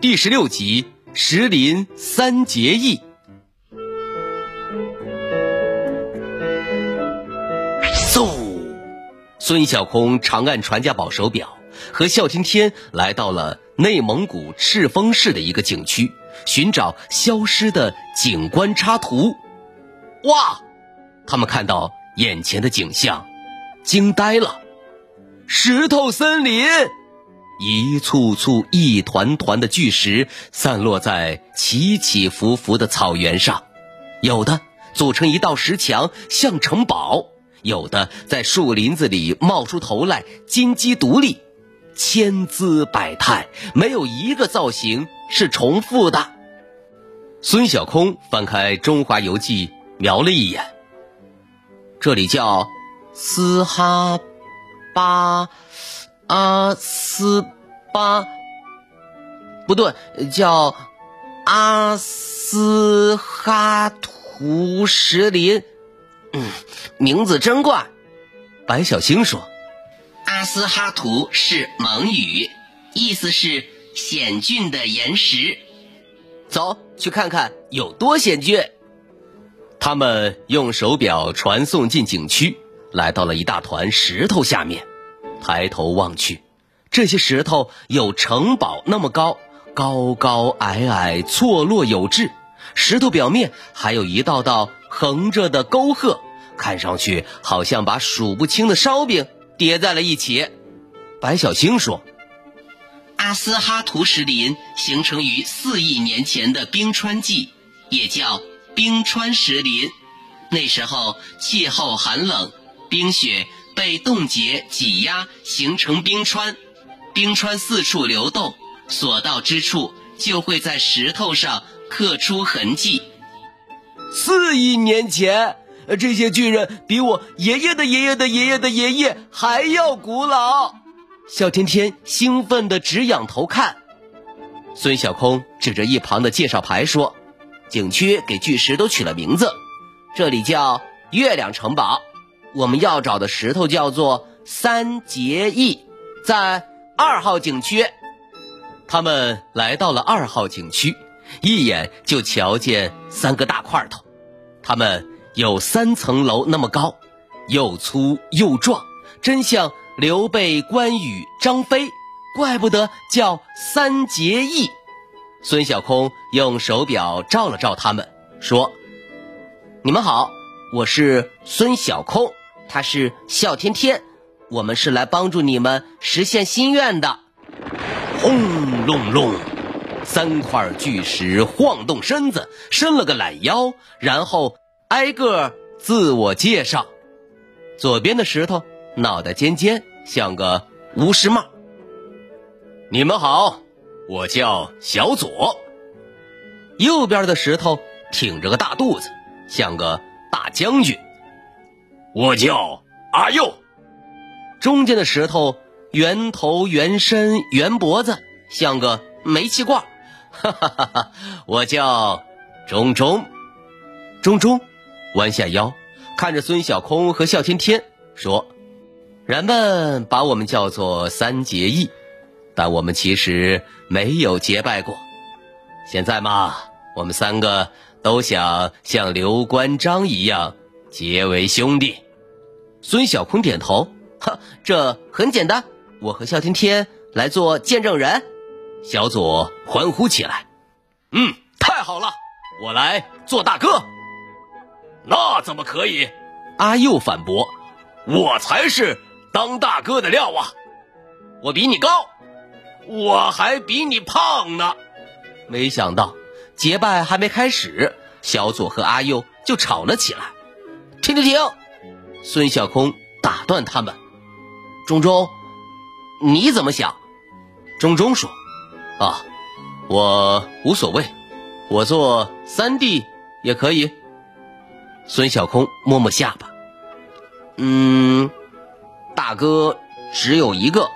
第十六集《石林三结义》。嗖！孙小空长按传家宝手表，和笑天天来到了内蒙古赤峰市的一个景区，寻找消失的景观插图。哇！他们看到眼前的景象，惊呆了。石头森林，一簇簇、一团团的巨石散落在起起伏伏的草原上，有的组成一道石墙，像城堡。有的在树林子里冒出头来，金鸡独立，千姿百态，没有一个造型是重复的。孙小空翻开《中华游记》，瞄了一眼，这里叫斯哈巴阿斯巴，不对，叫阿斯哈图什林。嗯，名字真怪。白小星说：“阿斯哈图是蒙语，意思是险峻的岩石。走去看看有多险峻。”他们用手表传送进景区，来到了一大团石头下面。抬头望去，这些石头有城堡那么高，高高矮矮，错落有致。石头表面还有一道道。横着的沟壑，看上去好像把数不清的烧饼叠在了一起。白小星说：“阿斯哈图石林形成于四亿年前的冰川纪，也叫冰川石林。那时候气候寒冷，冰雪被冻结挤压形成冰川，冰川四处流动，所到之处就会在石头上刻出痕迹。”四亿年前，这些巨人比我爷爷的爷爷的爷爷的爷爷还要古老。小天天兴奋的直仰头看。孙小空指着一旁的介绍牌说：“景区给巨石都取了名字，这里叫月亮城堡。我们要找的石头叫做三结义，在二号景区。”他们来到了二号景区。一眼就瞧见三个大块头，它们有三层楼那么高，又粗又壮，真像刘备、关羽、张飞，怪不得叫三结义。孙小空用手表照了照他们，说：“你们好，我是孙小空，他是笑天天，我们是来帮助你们实现心愿的。”轰隆隆。三块巨石晃动身子，伸了个懒腰，然后挨个自我介绍。左边的石头脑袋尖尖，像个巫师帽。你们好，我叫小左。右边的石头挺着个大肚子，像个大将军。我叫阿佑。中间的石头圆头圆身圆脖子，像个煤气罐。哈哈哈哈我叫钟钟，钟钟弯下腰，看着孙小空和笑天天说：“人们把我们叫做三结义，但我们其实没有结拜过。现在嘛，我们三个都想像刘关张一样结为兄弟。”孙小空点头：“哈，这很简单，我和笑天天来做见证人。”小左欢呼起来：“嗯，太好了！我来做大哥。”那怎么可以？阿佑反驳：“我才是当大哥的料啊！我比你高，我还比你胖呢。”没想到结拜还没开始，小左和阿佑就吵了起来。停停停！孙小空打断他们：“钟钟，你怎么想？”钟钟说。啊，我无所谓，我做三弟也可以。孙小空摸摸下巴，嗯，大哥只有一个，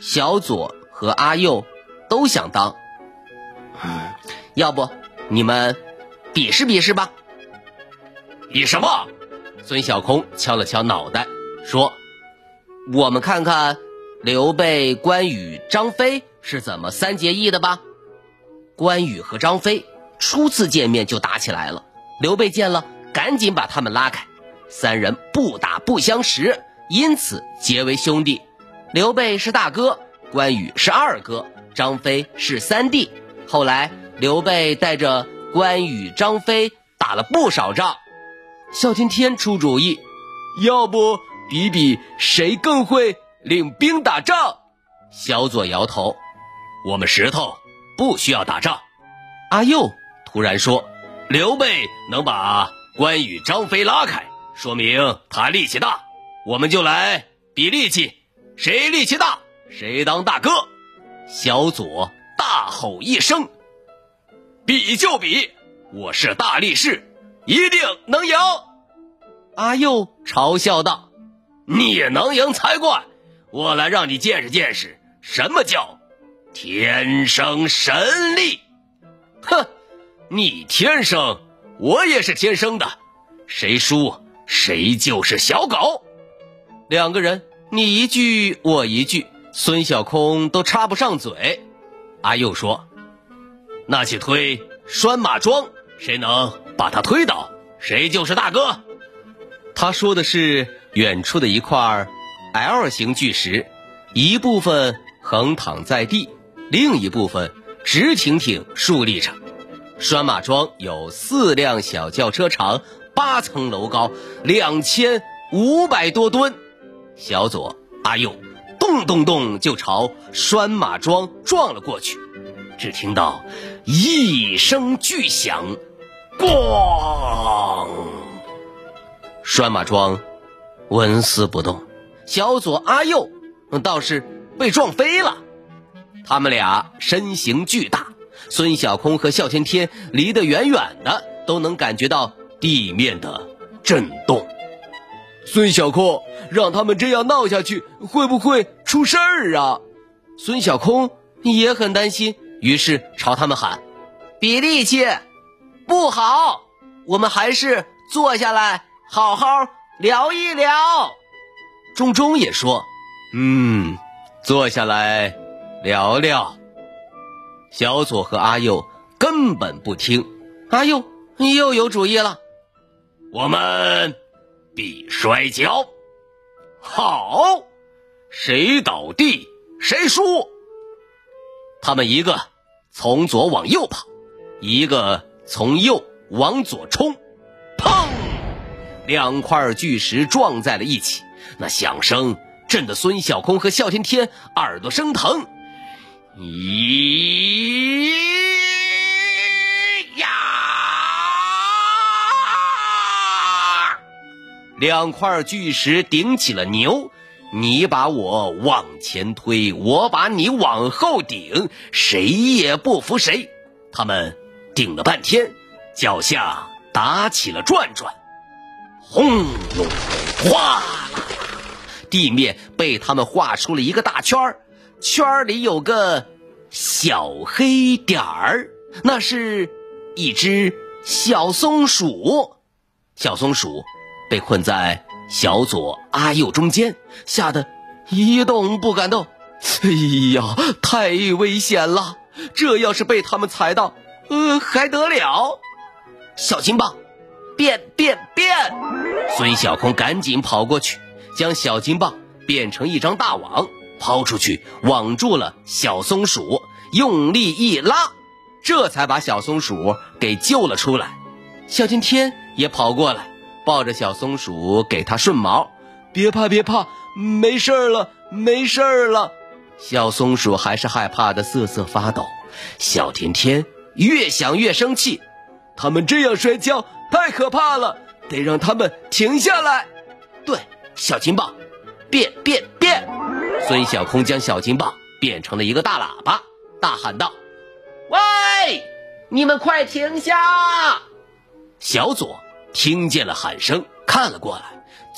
小左和阿佑都想当。要不你们比试比试吧？比什么？孙小空敲了敲脑袋，说：“我们看看刘备、关羽、张飞是怎么三结义的吧。”关羽和张飞初次见面就打起来了，刘备见了。赶紧把他们拉开，三人不打不相识，因此结为兄弟。刘备是大哥，关羽是二哥，张飞是三弟。后来刘备带着关羽、张飞打了不少仗。萧天天出主意，要不比比谁更会领兵打仗？小左摇头，我们石头不需要打仗。阿佑突然说，刘备能把。关羽、张飞拉开，说明他力气大，我们就来比力气，谁力气大，谁当大哥。小左大吼一声：“比就比，我是大力士，一定能赢。”阿佑嘲笑道：“你能赢才怪！我来让你见识见识，什么叫天生神力。”哼，你天生。我也是天生的，谁输谁就是小狗。两个人你一句我一句，孙小空都插不上嘴。阿佑说：“那去推拴马桩，谁能把他推倒，谁就是大哥。”他说的是远处的一块 L 型巨石，一部分横躺在地，另一部分直挺挺竖立着。拴马桩有四辆小轿车长，八层楼高，两千五百多吨。小左、阿右咚咚咚就朝拴马桩撞了过去。只听到一声巨响，咣！拴马桩纹丝不动。小左、阿右倒是被撞飞了。他们俩身形巨大。孙小空和哮天天离得远远的，都能感觉到地面的震动。孙小空，让他们这样闹下去，会不会出事儿啊？孙小空也很担心，于是朝他们喊：“比力气，不好，我们还是坐下来好好聊一聊。”钟钟也说：“嗯，坐下来聊聊。”小左和阿佑根本不听，阿佑又有主意了，我们比摔跤，好，谁倒地谁输。他们一个从左往右跑，一个从右往左冲，砰！两块巨石撞在了一起，那响声震得孙小空和哮天天耳朵生疼。咦呀！两块巨石顶起了牛，你把我往前推，我把你往后顶，谁也不服谁。他们顶了半天，脚下打起了转转，轰隆哗啦，地面被他们画出了一个大圈儿。圈里有个小黑点儿，那是一只小松鼠。小松鼠被困在小左、阿右中间，吓得一动不敢动。哎呀，太危险了！这要是被他们踩到，呃，还得了？小金棒，变变变！孙小空赶紧跑过去，将小金棒变成一张大网。抛出去，网住了小松鼠，用力一拉，这才把小松鼠给救了出来。小天天也跑过来，抱着小松鼠给它顺毛。别怕，别怕，没事了，没事了。小松鼠还是害怕的瑟瑟发抖。小天天越想越生气，他们这样摔跤太可怕了，得让他们停下来。对，小金棒，变变变！孙小空将小金棒变成了一个大喇叭，大喊道：“喂，你们快停下！小左听见了喊声，看了过来。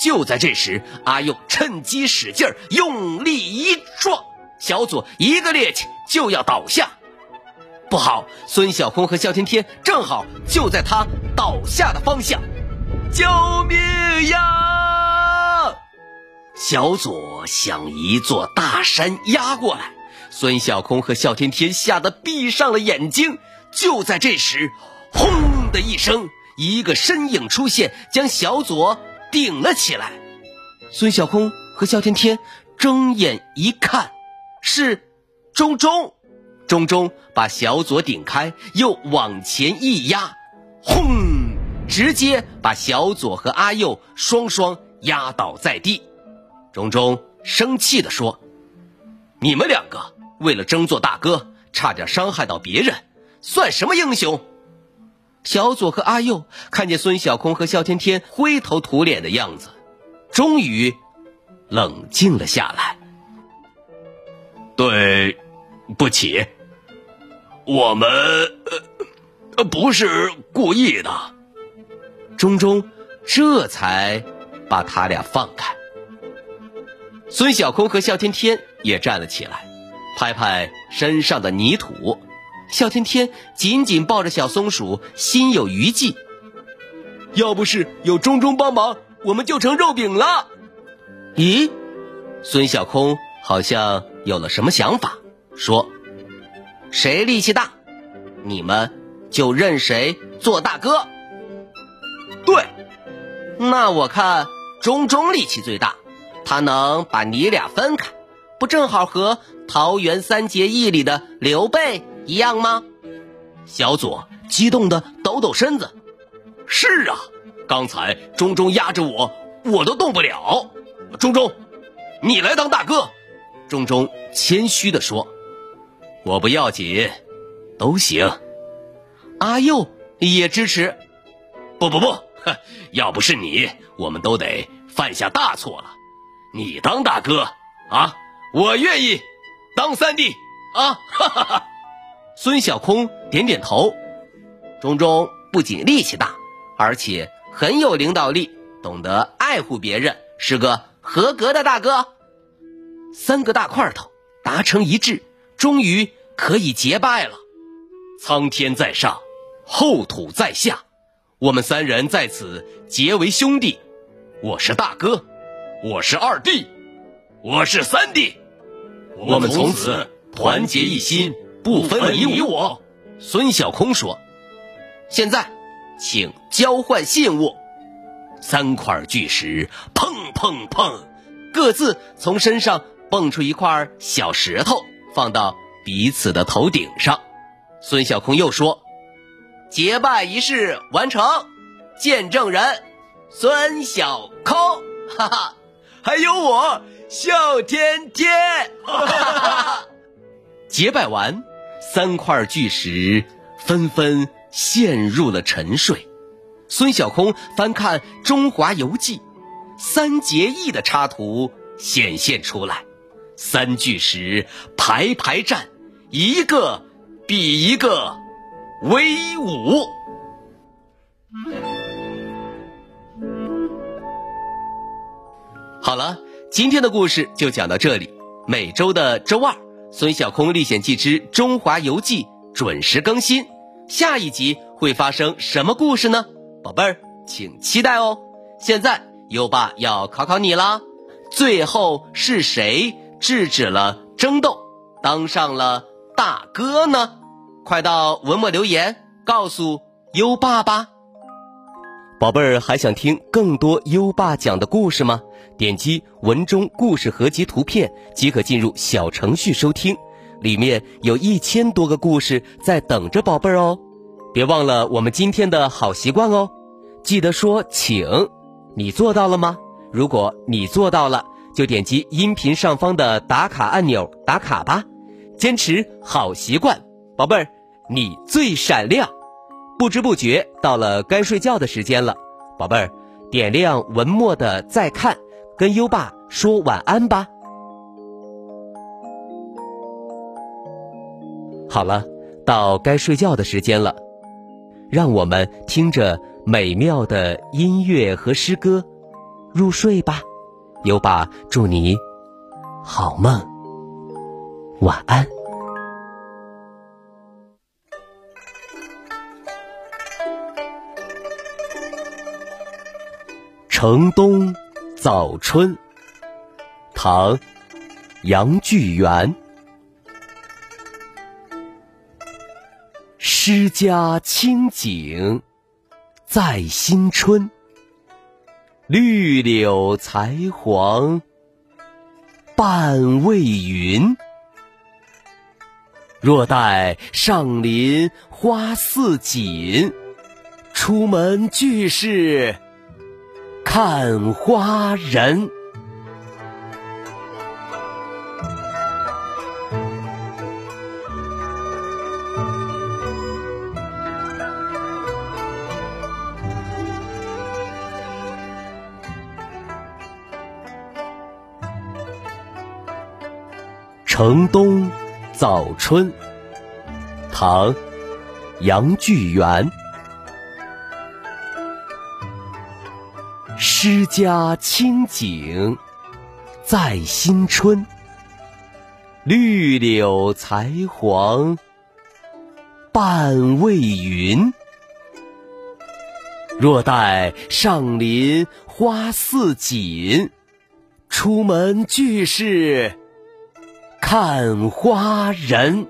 就在这时，阿佑趁机使劲儿，用力一撞，小左一个趔趄就要倒下。不好，孙小空和哮天天正好就在他倒下的方向。救命呀！小左像一座大山压过来，孙小空和哮天天吓得闭上了眼睛。就在这时，轰的一声，一个身影出现，将小左。顶了起来，孙小空和哮天天睁眼一看，是钟钟。钟钟把小左顶开，又往前一压，轰！直接把小左和阿佑双双压倒在地。钟钟生气地说：“你们两个为了争做大哥，差点伤害到别人，算什么英雄？”小左和阿佑看见孙小空和肖天天灰头土脸的样子，终于冷静了下来。对不起，我们呃不是故意的。钟钟这才把他俩放开。孙小空和笑天天也站了起来，拍拍身上的泥土。笑天天紧紧抱着小松鼠，心有余悸。要不是有钟钟帮忙，我们就成肉饼了。咦，孙小空好像有了什么想法，说：“谁力气大，你们就认谁做大哥。”对，那我看中中力气最大，他能把你俩分开，不正好和桃园三结义里的刘备？一样吗？小左激动的抖抖身子。是啊，刚才中中压着我，我都动不了。中中，你来当大哥。中中谦虚的说：“我不要紧，都行。”阿佑也支持。不不不，哼要不是你，我们都得犯下大错了。你当大哥啊，我愿意当三弟啊！哈哈哈。孙小空点点头，钟钟不仅力气大，而且很有领导力，懂得爱护别人，是个合格的大哥。三个大块头达成一致，终于可以结拜了。苍天在上，厚土在下，我们三人在此结为兄弟。我是大哥，我是二弟，我是三弟，我们从此团结一心。不分你我，孙小空说：“现在，请交换信物。”三块巨石砰砰砰，各自从身上蹦出一块小石头，放到彼此的头顶上。孙小空又说：“结拜仪式完成，见证人孙小空，哈哈，还有我笑天天，哈哈，结拜完。”三块巨石纷纷陷入了沉睡。孙小空翻看《中华游记》，三结义的插图显现出来。三巨石排排站，一个比一个威武。好了，今天的故事就讲到这里。每周的周二。《孙小空历险记之中华游记》准时更新，下一集会发生什么故事呢？宝贝儿，请期待哦！现在优爸要考考你啦，最后是谁制止了争斗，当上了大哥呢？快到文末留言告诉优爸吧。宝贝儿，还想听更多优爸讲的故事吗？点击文中故事合集图片即可进入小程序收听，里面有一千多个故事在等着宝贝儿哦。别忘了我们今天的好习惯哦，记得说请，你做到了吗？如果你做到了，就点击音频上方的打卡按钮打卡吧。坚持好习惯，宝贝儿，你最闪亮。不知不觉到了该睡觉的时间了，宝贝儿，点亮文末的再看。跟优爸说晚安吧。好了。到该睡觉的时间了，让我们听着美妙的音乐和诗歌入睡吧。优爸祝你好梦，晚安。城东早春，唐·杨巨源。诗家清景在新春，绿柳才黄半未匀。若待上林花似锦，出门俱是。看花人，城东早春，唐·杨巨源。诗家清景在新春，绿柳才黄半未匀。若待上林花似锦，出门俱是看花人。